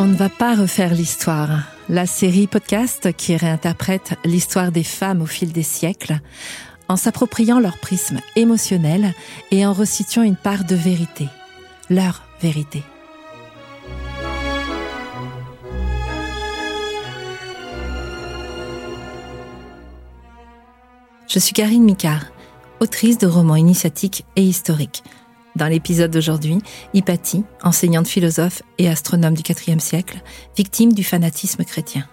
On ne va pas refaire l'histoire. La série podcast qui réinterprète l'histoire des femmes au fil des siècles, en s'appropriant leur prisme émotionnel et en resituant une part de vérité, leur vérité. Je suis Karine Micard, autrice de romans initiatiques et historiques. Dans l'épisode d'aujourd'hui, Hypatie, enseignante philosophe et astronome du IVe siècle, victime du fanatisme chrétien.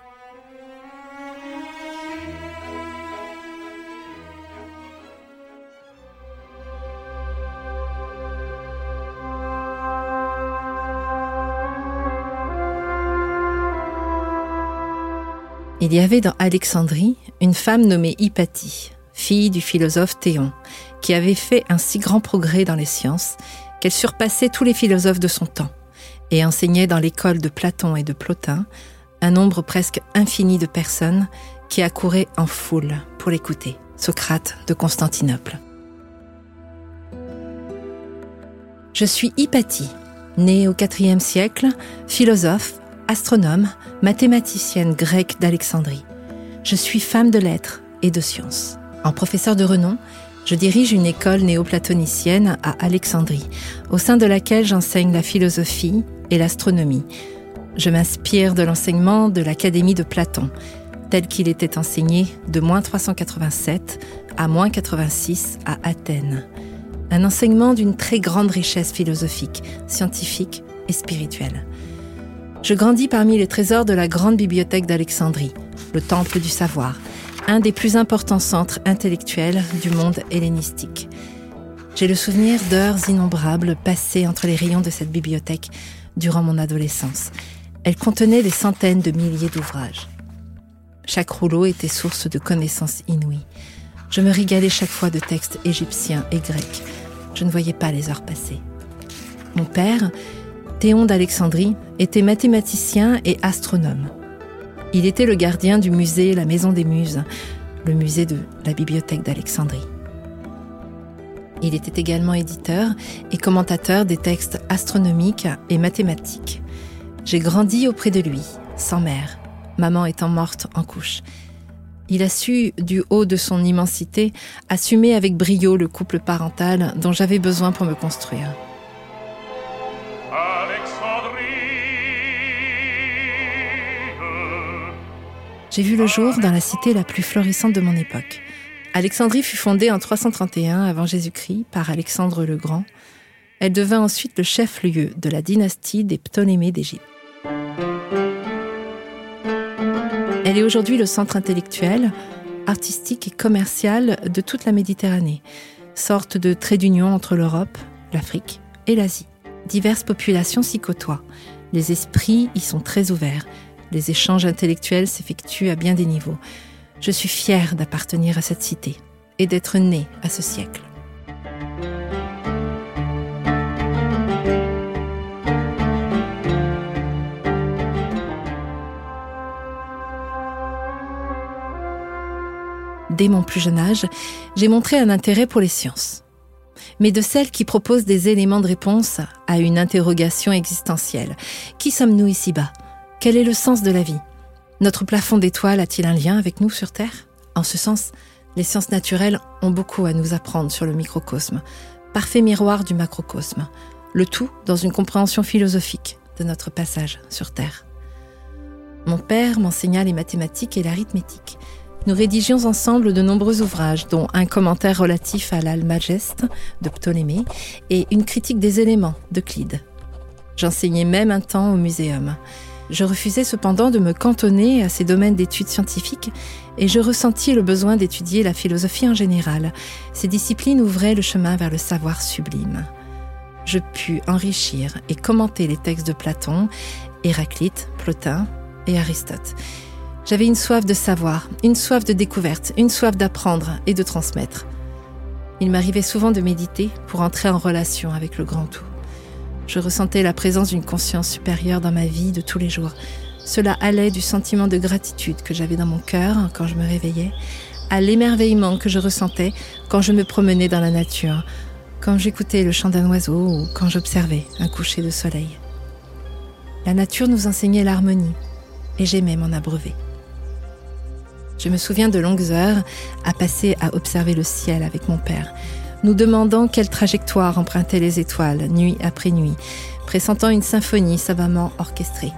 Il y avait dans Alexandrie une femme nommée Hypatie, fille du philosophe Théon, qui avait fait un si grand progrès dans les sciences qu'elle surpassait tous les philosophes de son temps et enseignait dans l'école de Platon et de Plotin un nombre presque infini de personnes qui accouraient en foule pour l'écouter, Socrate de Constantinople. Je suis Hypatie, née au IVe siècle, philosophe, astronome, mathématicienne grecque d'Alexandrie. Je suis femme de lettres et de sciences. En professeur de renom, je dirige une école néoplatonicienne à Alexandrie, au sein de laquelle j'enseigne la philosophie et l'astronomie. Je m'inspire de l'enseignement de l'Académie de Platon, tel qu'il était enseigné de moins 387 à moins 86 à Athènes. Un enseignement d'une très grande richesse philosophique, scientifique et spirituelle. Je grandis parmi les trésors de la grande bibliothèque d'Alexandrie, le temple du savoir, un des plus importants centres intellectuels du monde hellénistique. J'ai le souvenir d'heures innombrables passées entre les rayons de cette bibliothèque durant mon adolescence. Elle contenait des centaines de milliers d'ouvrages. Chaque rouleau était source de connaissances inouïes. Je me régalais chaque fois de textes égyptiens et grecs. Je ne voyais pas les heures passer. Mon père, Théon d'Alexandrie, était mathématicien et astronome. Il était le gardien du musée La Maison des Muses, le musée de la bibliothèque d'Alexandrie. Il était également éditeur et commentateur des textes astronomiques et mathématiques. J'ai grandi auprès de lui, sans mère, maman étant morte en couche. Il a su, du haut de son immensité, assumer avec brio le couple parental dont j'avais besoin pour me construire. J'ai vu le jour dans la cité la plus florissante de mon époque. Alexandrie fut fondée en 331 avant Jésus-Christ par Alexandre le Grand. Elle devint ensuite le chef-lieu de la dynastie des Ptolémées d'Égypte. Elle est aujourd'hui le centre intellectuel, artistique et commercial de toute la Méditerranée, sorte de trait d'union entre l'Europe, l'Afrique et l'Asie. Diverses populations s'y côtoient. Les esprits y sont très ouverts les échanges intellectuels s'effectuent à bien des niveaux. Je suis fière d'appartenir à cette cité et d'être née à ce siècle. Dès mon plus jeune âge, j'ai montré un intérêt pour les sciences mais de celles qui proposent des éléments de réponse à une interrogation existentielle. Qui sommes-nous ici-bas? Quel est le sens de la vie? Notre plafond d'étoiles a-t-il un lien avec nous sur Terre? En ce sens, les sciences naturelles ont beaucoup à nous apprendre sur le microcosme, parfait miroir du macrocosme, le tout dans une compréhension philosophique de notre passage sur Terre. Mon père m'enseigna les mathématiques et l'arithmétique. Nous rédigions ensemble de nombreux ouvrages, dont un commentaire relatif à l'Almageste de Ptolémée et une critique des éléments de Clyde. J'enseignais même un temps au muséum. Je refusais cependant de me cantonner à ces domaines d'études scientifiques et je ressentis le besoin d'étudier la philosophie en général. Ces disciplines ouvraient le chemin vers le savoir sublime. Je pus enrichir et commenter les textes de Platon, Héraclite, Plotin et Aristote. J'avais une soif de savoir, une soif de découverte, une soif d'apprendre et de transmettre. Il m'arrivait souvent de méditer pour entrer en relation avec le grand tout. Je ressentais la présence d'une conscience supérieure dans ma vie de tous les jours. Cela allait du sentiment de gratitude que j'avais dans mon cœur quand je me réveillais, à l'émerveillement que je ressentais quand je me promenais dans la nature, quand j'écoutais le chant d'un oiseau ou quand j'observais un coucher de soleil. La nature nous enseignait l'harmonie et j'aimais m'en abreuver. Je me souviens de longues heures à passer à observer le ciel avec mon père, nous demandant quelle trajectoire empruntaient les étoiles, nuit après nuit, pressentant une symphonie savamment orchestrée.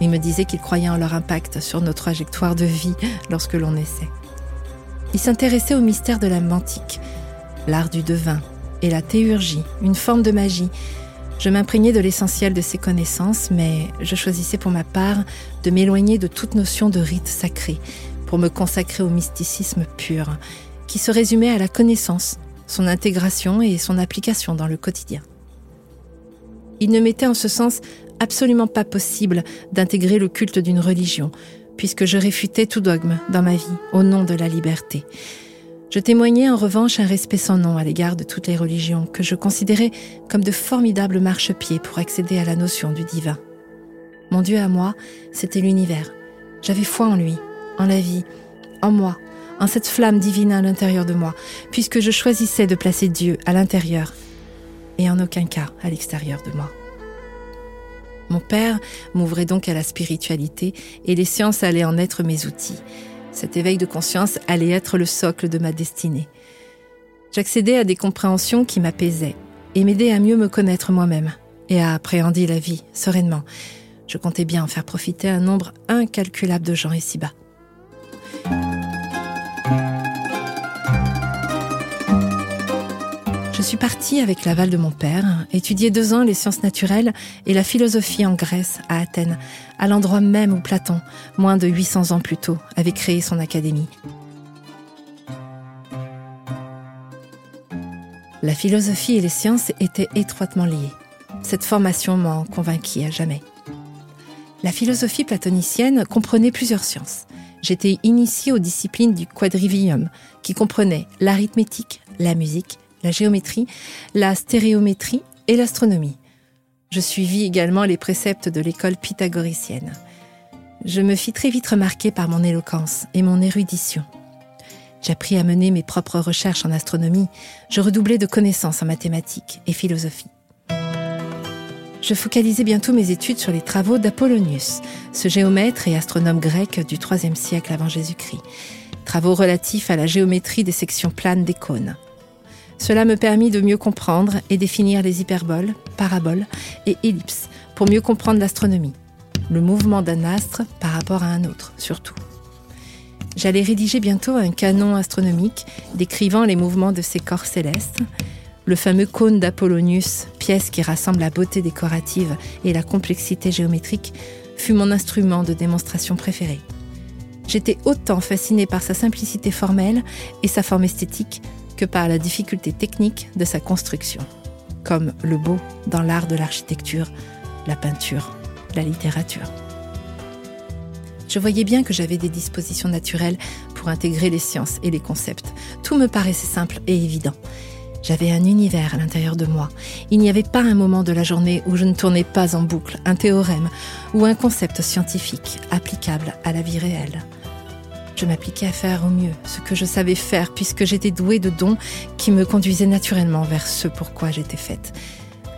Il me disait qu'il croyait en leur impact sur nos trajectoires de vie lorsque l'on naissait. Il s'intéressait au mystère de la mantique, l'art du devin et la théurgie, une forme de magie. Je m'imprégnais de l'essentiel de ces connaissances, mais je choisissais pour ma part de m'éloigner de toute notion de rite sacré pour me consacrer au mysticisme pur, qui se résumait à la connaissance, son intégration et son application dans le quotidien. Il ne m'était en ce sens absolument pas possible d'intégrer le culte d'une religion, puisque je réfutais tout dogme dans ma vie au nom de la liberté. Je témoignais en revanche un respect sans nom à l'égard de toutes les religions que je considérais comme de formidables marchepieds pour accéder à la notion du divin. Mon Dieu à moi, c'était l'univers. J'avais foi en lui, en la vie, en moi, en cette flamme divine à l'intérieur de moi, puisque je choisissais de placer Dieu à l'intérieur et en aucun cas à l'extérieur de moi. Mon père m'ouvrait donc à la spiritualité et les sciences allaient en être mes outils. Cet éveil de conscience allait être le socle de ma destinée. J'accédais à des compréhensions qui m'apaisaient et m'aidaient à mieux me connaître moi-même et à appréhender la vie sereinement. Je comptais bien en faire profiter un nombre incalculable de gens ici-bas. Suis partie avec l'aval de mon père, étudier deux ans les sciences naturelles et la philosophie en Grèce, à Athènes, à l'endroit même où Platon, moins de 800 ans plus tôt, avait créé son académie. La philosophie et les sciences étaient étroitement liées. Cette formation m'en convainquit à jamais. La philosophie platonicienne comprenait plusieurs sciences. J'étais initiée aux disciplines du quadrivium, qui comprenait l'arithmétique, la musique, la géométrie, la stéréométrie et l'astronomie. Je suivis également les préceptes de l'école pythagoricienne. Je me fis très vite remarquer par mon éloquence et mon érudition. J'appris à mener mes propres recherches en astronomie, je redoublais de connaissances en mathématiques et philosophie. Je focalisais bientôt mes études sur les travaux d'Apollonius, ce géomètre et astronome grec du IIIe siècle avant Jésus-Christ, travaux relatifs à la géométrie des sections planes des cônes. Cela me permit de mieux comprendre et définir les hyperboles, paraboles et ellipses pour mieux comprendre l'astronomie, le mouvement d'un astre par rapport à un autre surtout. J'allais rédiger bientôt un canon astronomique décrivant les mouvements de ces corps célestes, le fameux cône d'Apollonius, pièce qui rassemble la beauté décorative et la complexité géométrique, fut mon instrument de démonstration préféré. J'étais autant fasciné par sa simplicité formelle et sa forme esthétique que par la difficulté technique de sa construction, comme le beau dans l'art de l'architecture, la peinture, la littérature. Je voyais bien que j'avais des dispositions naturelles pour intégrer les sciences et les concepts. Tout me paraissait simple et évident. J'avais un univers à l'intérieur de moi. Il n'y avait pas un moment de la journée où je ne tournais pas en boucle un théorème ou un concept scientifique applicable à la vie réelle. Je m'appliquais à faire au mieux ce que je savais faire puisque j'étais douée de dons qui me conduisaient naturellement vers ce pourquoi j'étais faite.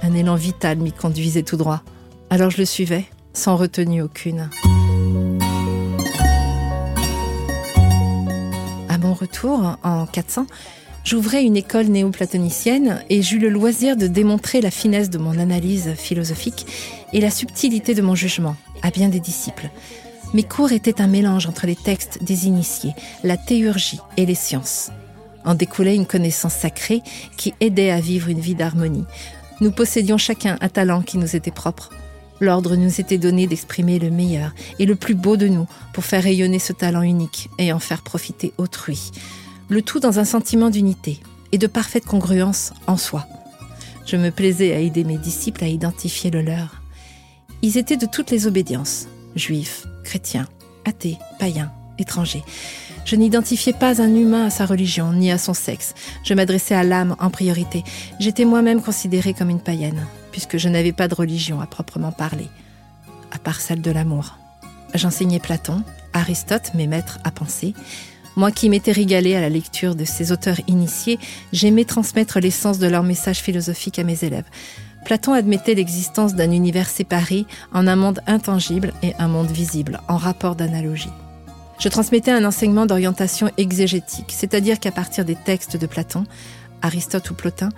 Un élan vital m'y conduisait tout droit. Alors je le suivais, sans retenue aucune. À mon retour, en 400, j'ouvrais une école néoplatonicienne et j'eus le loisir de démontrer la finesse de mon analyse philosophique et la subtilité de mon jugement à bien des disciples. Mes cours étaient un mélange entre les textes des initiés, la théurgie et les sciences. En découlait une connaissance sacrée qui aidait à vivre une vie d'harmonie. Nous possédions chacun un talent qui nous était propre. L'ordre nous était donné d'exprimer le meilleur et le plus beau de nous pour faire rayonner ce talent unique et en faire profiter autrui. Le tout dans un sentiment d'unité et de parfaite congruence en soi. Je me plaisais à aider mes disciples à identifier le leur. Ils étaient de toutes les obédiences, juifs, chrétiens, athées, païens, étrangers. Je n'identifiais pas un humain à sa religion ni à son sexe. Je m'adressais à l'âme en priorité. J'étais moi-même considérée comme une païenne, puisque je n'avais pas de religion à proprement parler, à part celle de l'amour. J'enseignais Platon, Aristote, mes maîtres à penser. Moi qui m'étais régalée à la lecture de ces auteurs initiés, j'aimais transmettre l'essence de leur message philosophique à mes élèves. Platon admettait l'existence d'un univers séparé en un monde intangible et un monde visible, en rapport d'analogie. Je transmettais un enseignement d'orientation exégétique, c'est-à-dire qu'à partir des textes de Platon, Aristote ou Plotin,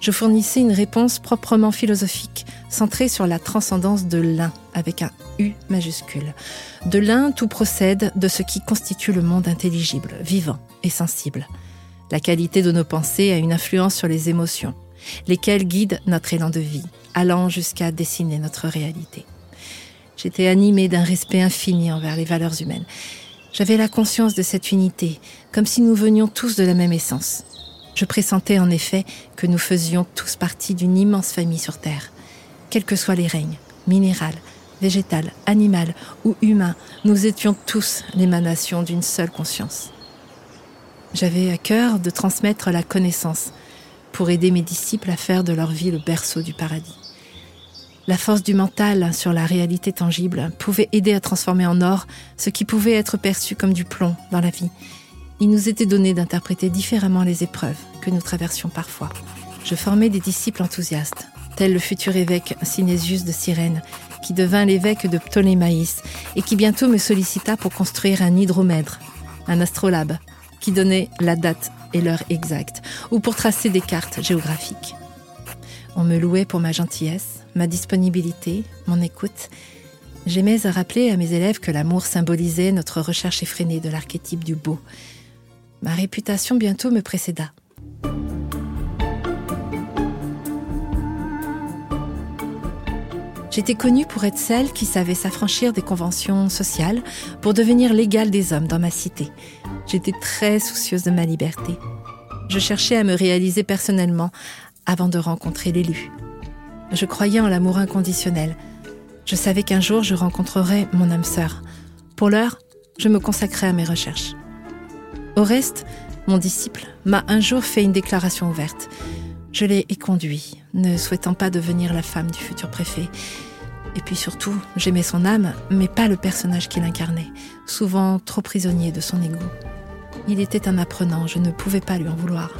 je fournissais une réponse proprement philosophique, centrée sur la transcendance de l'un, avec un U majuscule. De l'un, tout procède de ce qui constitue le monde intelligible, vivant et sensible. La qualité de nos pensées a une influence sur les émotions, lesquelles guident notre élan de vie, allant jusqu'à dessiner notre réalité. J'étais animée d'un respect infini envers les valeurs humaines. J'avais la conscience de cette unité, comme si nous venions tous de la même essence. Je pressentais en effet que nous faisions tous partie d'une immense famille sur Terre. Quels que soient les règnes, minéral, végétal, animal ou humain, nous étions tous l'émanation d'une seule conscience. J'avais à cœur de transmettre la connaissance pour aider mes disciples à faire de leur vie le berceau du paradis. La force du mental sur la réalité tangible pouvait aider à transformer en or ce qui pouvait être perçu comme du plomb dans la vie. Il nous était donné d'interpréter différemment les épreuves que nous traversions parfois. Je formais des disciples enthousiastes, tel le futur évêque Synésius de Cyrène, qui devint l'évêque de Ptolémaïs et qui bientôt me sollicita pour construire un hydromètre, un astrolabe, qui donnait la date et l'heure exacte, ou pour tracer des cartes géographiques. On me louait pour ma gentillesse, ma disponibilité, mon écoute. J'aimais à rappeler à mes élèves que l'amour symbolisait notre recherche effrénée de l'archétype du beau. Ma réputation bientôt me précéda. J'étais connue pour être celle qui savait s'affranchir des conventions sociales pour devenir l'égale des hommes dans ma cité. J'étais très soucieuse de ma liberté. Je cherchais à me réaliser personnellement avant de rencontrer l'élu. Je croyais en l'amour inconditionnel. Je savais qu'un jour je rencontrerais mon âme sœur. Pour l'heure, je me consacrais à mes recherches. Au reste, mon disciple m'a un jour fait une déclaration ouverte. Je l'ai éconduit, ne souhaitant pas devenir la femme du futur préfet. Et puis surtout, j'aimais son âme, mais pas le personnage qu'il incarnait, souvent trop prisonnier de son ego. Il était un apprenant, je ne pouvais pas lui en vouloir.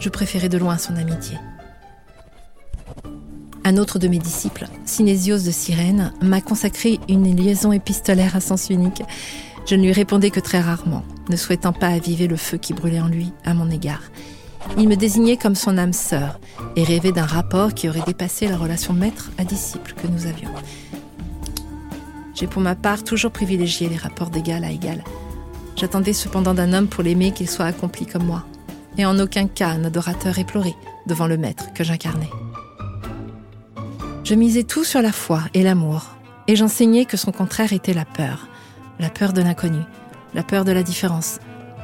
Je préférais de loin son amitié. Un autre de mes disciples, Synésios de Cyrène, m'a consacré une liaison épistolaire à sens unique. Je ne lui répondais que très rarement, ne souhaitant pas aviver le feu qui brûlait en lui à mon égard. Il me désignait comme son âme sœur et rêvait d'un rapport qui aurait dépassé la relation maître à disciple que nous avions. J'ai pour ma part toujours privilégié les rapports d'égal à égal. J'attendais cependant d'un homme pour l'aimer qu'il soit accompli comme moi, et en aucun cas un adorateur éploré devant le maître que j'incarnais. Je misais tout sur la foi et l'amour, et j'enseignais que son contraire était la peur, la peur de l'inconnu, la peur de la différence,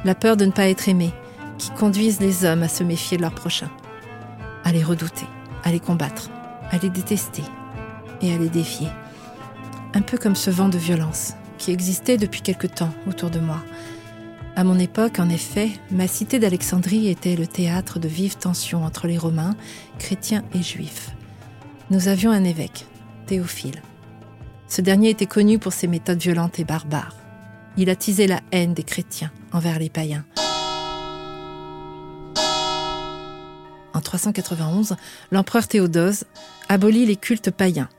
la peur de ne pas être aimé, qui conduisent les hommes à se méfier de leur prochain, à les redouter, à les combattre, à les détester et à les défier. Un peu comme ce vent de violence qui existait depuis quelque temps autour de moi. À mon époque, en effet, ma cité d'Alexandrie était le théâtre de vives tensions entre les Romains, chrétiens et juifs. Nous avions un évêque, Théophile. Ce dernier était connu pour ses méthodes violentes et barbares. Il attisait la haine des chrétiens envers les païens. en 391, l'empereur Théodose abolit les cultes païens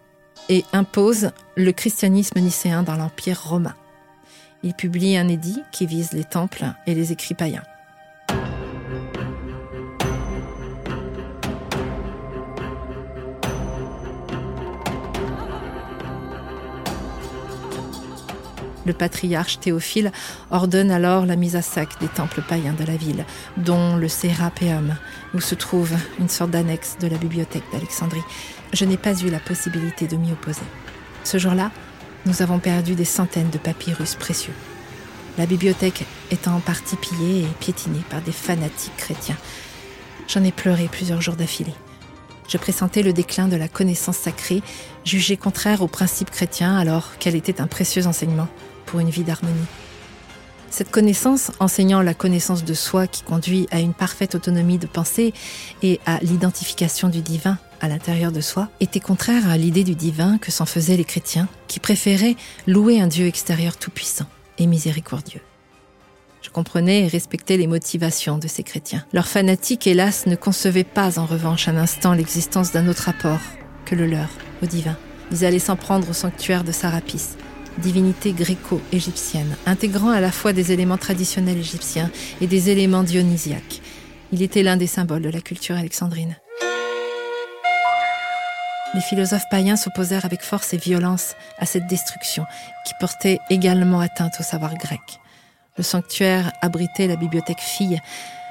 et impose le christianisme nicéen dans l'Empire romain. Il publie un édit qui vise les temples et les écrits païens. Le patriarche Théophile ordonne alors la mise à sac des temples païens de la ville, dont le Sérapéum, où se trouve une sorte d'annexe de la bibliothèque d'Alexandrie. Je n'ai pas eu la possibilité de m'y opposer. Ce jour-là, nous avons perdu des centaines de papyrus précieux. La bibliothèque étant en partie pillée et piétinée par des fanatiques chrétiens. J'en ai pleuré plusieurs jours d'affilée. Je pressentais le déclin de la connaissance sacrée, jugée contraire aux principes chrétiens alors qu'elle était un précieux enseignement pour une vie d'harmonie. Cette connaissance, enseignant la connaissance de soi qui conduit à une parfaite autonomie de pensée et à l'identification du divin à l'intérieur de soi, était contraire à l'idée du divin que s'en faisaient les chrétiens, qui préféraient louer un Dieu extérieur tout-puissant et miséricordieux. Je comprenais et respectais les motivations de ces chrétiens. Leurs fanatiques, hélas, ne concevaient pas en revanche un instant l'existence d'un autre rapport que le leur au divin. Ils allaient s'en prendre au sanctuaire de Sarapis, divinité gréco-égyptienne, intégrant à la fois des éléments traditionnels égyptiens et des éléments dionysiaques. Il était l'un des symboles de la culture alexandrine. Les philosophes païens s'opposèrent avec force et violence à cette destruction qui portait également atteinte au savoir grec. Le sanctuaire abritait la bibliothèque fille,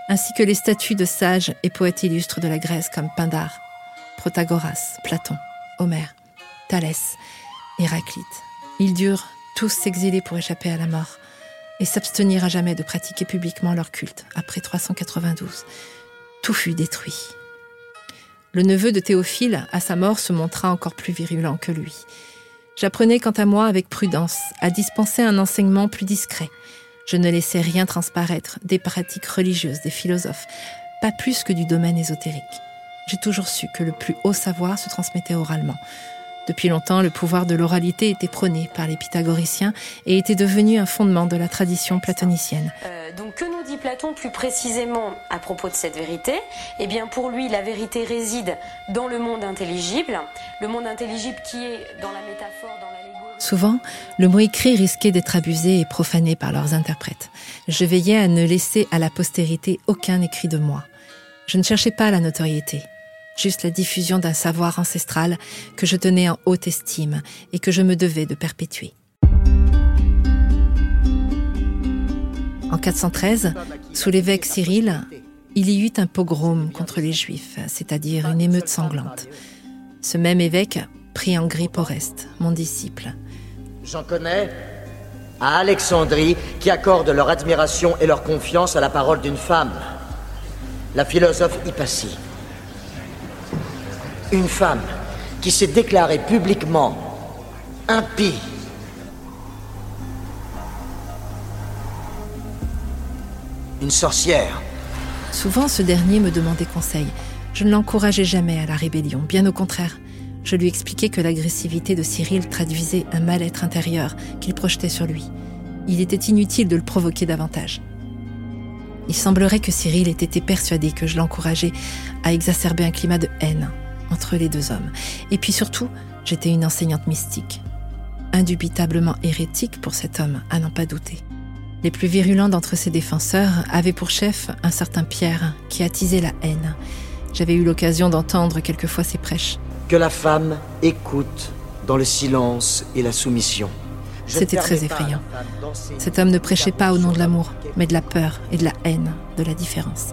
ainsi que les statues de sages et poètes illustres de la Grèce comme Pindare, Protagoras, Platon, Homère, Thalès, Héraclite. Ils durent tous s'exiler pour échapper à la mort et s'abstenir à jamais de pratiquer publiquement leur culte après 392. Tout fut détruit. Le neveu de Théophile, à sa mort, se montra encore plus virulent que lui. J'apprenais quant à moi avec prudence à dispenser un enseignement plus discret. Je ne laissais rien transparaître des pratiques religieuses des philosophes, pas plus que du domaine ésotérique. J'ai toujours su que le plus haut savoir se transmettait oralement. Depuis longtemps, le pouvoir de l'oralité était prôné par les pythagoriciens et était devenu un fondement de la tradition platonicienne. Euh, donc que nous dit Platon plus précisément à propos de cette vérité? Eh bien pour lui, la vérité réside dans le monde intelligible, le monde intelligible qui est dans la métaphore, dans l'allégorie. Souvent, le mot écrit risquait d'être abusé et profané par leurs interprètes. Je veillais à ne laisser à la postérité aucun écrit de moi. Je ne cherchais pas la notoriété juste la diffusion d'un savoir ancestral que je tenais en haute estime et que je me devais de perpétuer. En 413, sous l'évêque Cyril, il y eut un pogrom contre les Juifs, c'est-à-dire une émeute sanglante. Ce même évêque prit en grippe Oreste, mon disciple. J'en connais à Alexandrie qui accordent leur admiration et leur confiance à la parole d'une femme, la philosophe Hypatie. Une femme qui s'est déclarée publiquement impie. Une sorcière. Souvent, ce dernier me demandait conseil. Je ne l'encourageais jamais à la rébellion, bien au contraire. Je lui expliquais que l'agressivité de Cyril traduisait un mal-être intérieur qu'il projetait sur lui. Il était inutile de le provoquer davantage. Il semblerait que Cyril ait été persuadé que je l'encourageais à exacerber un climat de haine, entre les deux hommes. Et puis surtout, j'étais une enseignante mystique. Indubitablement hérétique pour cet homme, à n'en pas douter. Les plus virulents d'entre ses défenseurs avaient pour chef un certain Pierre qui attisait la haine. J'avais eu l'occasion d'entendre quelquefois ses prêches. Que la femme écoute dans le silence et la soumission. C'était très effrayant. Cet homme ne prêchait pas au nom de l'amour, mais de la peur et de la haine, de la différence.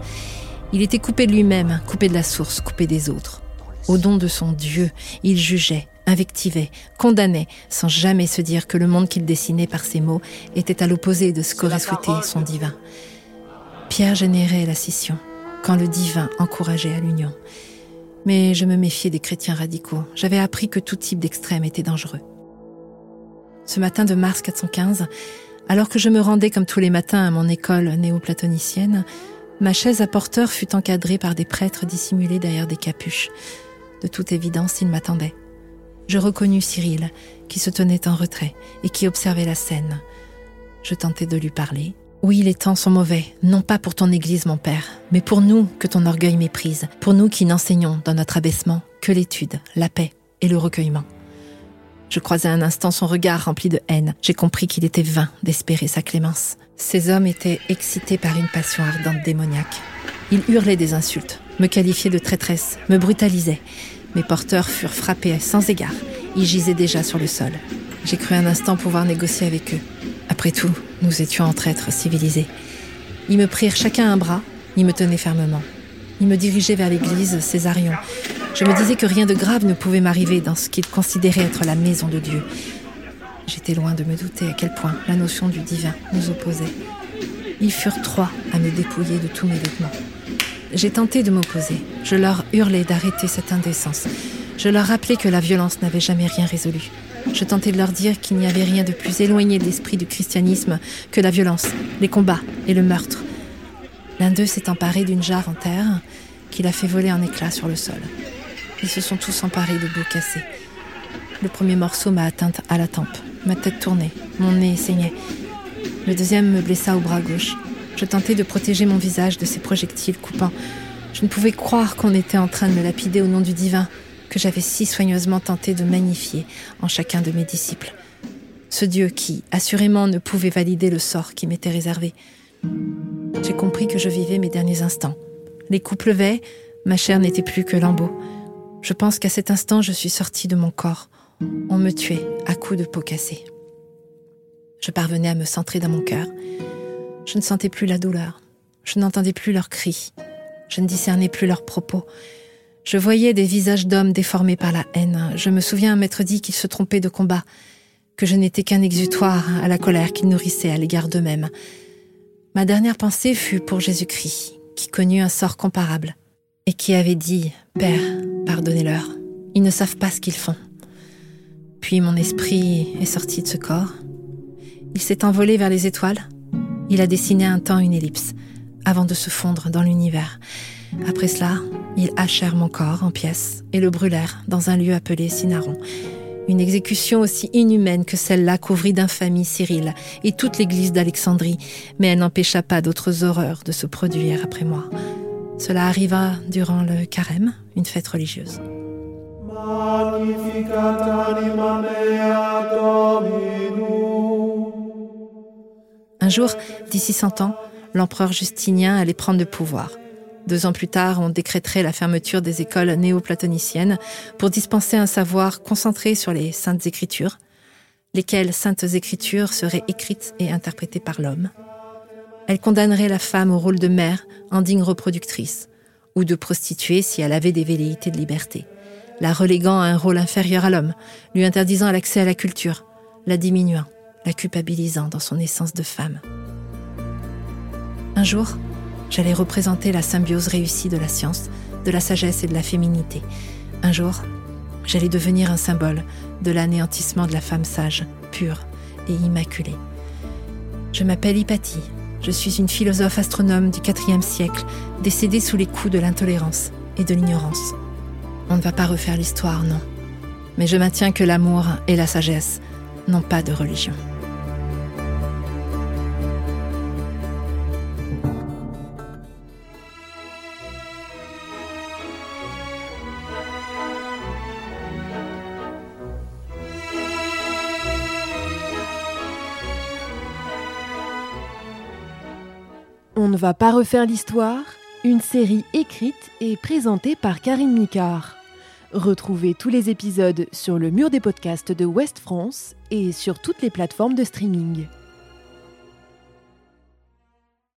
Il était coupé de lui-même, coupé de la source, coupé des autres. Au don de son Dieu, il jugeait, invectivait, condamnait, sans jamais se dire que le monde qu'il dessinait par ses mots était à l'opposé de ce qu'aurait souhaité son divin. Pierre générait la scission, quand le divin encourageait à l'union. Mais je me méfiais des chrétiens radicaux. J'avais appris que tout type d'extrême était dangereux. Ce matin de mars 415, alors que je me rendais comme tous les matins à mon école néoplatonicienne, ma chaise à porteur fut encadrée par des prêtres dissimulés derrière des capuches. De toute évidence, il m'attendait. Je reconnus Cyril, qui se tenait en retrait et qui observait la scène. Je tentai de lui parler. Oui, les temps sont mauvais, non pas pour ton Église, mon Père, mais pour nous que ton orgueil méprise, pour nous qui n'enseignons dans notre abaissement que l'étude, la paix et le recueillement. Je croisai un instant son regard rempli de haine. J'ai compris qu'il était vain d'espérer sa clémence. Ces hommes étaient excités par une passion ardente démoniaque. Ils hurlaient des insultes, me qualifiaient de traîtresse, me brutalisaient. Mes porteurs furent frappés sans égard. Ils gisaient déjà sur le sol. J'ai cru un instant pouvoir négocier avec eux. Après tout, nous étions entre êtres civilisés. Ils me prirent chacun un bras, ils me tenaient fermement. Ils me dirigeaient vers l'église Césarion. Je me disais que rien de grave ne pouvait m'arriver dans ce qu'ils considéraient être la maison de Dieu. J'étais loin de me douter à quel point la notion du divin nous opposait. Ils furent trois à me dépouiller de tous mes vêtements. J'ai tenté de m'opposer. Je leur hurlais d'arrêter cette indécence. Je leur rappelais que la violence n'avait jamais rien résolu. Je tentais de leur dire qu'il n'y avait rien de plus éloigné de l'esprit du christianisme que la violence, les combats et le meurtre. L'un d'eux s'est emparé d'une jarre en terre qu'il a fait voler en éclats sur le sol. Ils se sont tous emparés de bouts cassés. Le premier morceau m'a atteinte à la tempe. Ma tête tournait, mon nez saignait. Le deuxième me blessa au bras gauche. Je tentais de protéger mon visage de ces projectiles coupants. Je ne pouvais croire qu'on était en train de me lapider au nom du divin, que j'avais si soigneusement tenté de magnifier en chacun de mes disciples. Ce Dieu qui, assurément, ne pouvait valider le sort qui m'était réservé. J'ai compris que je vivais mes derniers instants. Les coups pleuvaient, ma chair n'était plus que lambeau. Je pense qu'à cet instant, je suis sortie de mon corps. On me tuait à coups de peau cassée. Je parvenais à me centrer dans mon cœur. Je ne sentais plus la douleur. Je n'entendais plus leurs cris. Je ne discernais plus leurs propos. Je voyais des visages d'hommes déformés par la haine. Je me souviens m'être dit qu'ils se trompaient de combat, que je n'étais qu'un exutoire à la colère qu'ils nourrissaient à l'égard d'eux-mêmes. Ma dernière pensée fut pour Jésus-Christ, qui connut un sort comparable, et qui avait dit Père, pardonnez-leur, ils ne savent pas ce qu'ils font. Puis mon esprit est sorti de ce corps. Il s'est envolé vers les étoiles. Il a dessiné un temps une ellipse, avant de se fondre dans l'univers. Après cela, ils hachèrent mon corps en pièces et le brûlèrent dans un lieu appelé Cinaron. Une exécution aussi inhumaine que celle-là couvrit d'infamie Cyril et toute l'église d'Alexandrie, mais elle n'empêcha pas d'autres horreurs de se produire après moi. Cela arriva durant le carême, une fête religieuse. Un jour, d'ici cent ans, l'empereur Justinien allait prendre le pouvoir. Deux ans plus tard, on décréterait la fermeture des écoles néoplatoniciennes pour dispenser un savoir concentré sur les saintes écritures, lesquelles saintes écritures seraient écrites et interprétées par l'homme. Elle condamnerait la femme au rôle de mère, indigne reproductrice, ou de prostituée si elle avait des velléités de liberté, la reléguant à un rôle inférieur à l'homme, lui interdisant l'accès à la culture, la diminuant, la culpabilisant dans son essence de femme. Un jour, J'allais représenter la symbiose réussie de la science, de la sagesse et de la féminité. Un jour, j'allais devenir un symbole de l'anéantissement de la femme sage, pure et immaculée. Je m'appelle Hypatie. Je suis une philosophe astronome du IVe siècle, décédée sous les coups de l'intolérance et de l'ignorance. On ne va pas refaire l'histoire, non. Mais je maintiens que l'amour et la sagesse n'ont pas de religion. Ne va pas refaire l'histoire, une série écrite et présentée par Karine Micard. Retrouvez tous les épisodes sur le mur des podcasts de West France et sur toutes les plateformes de streaming.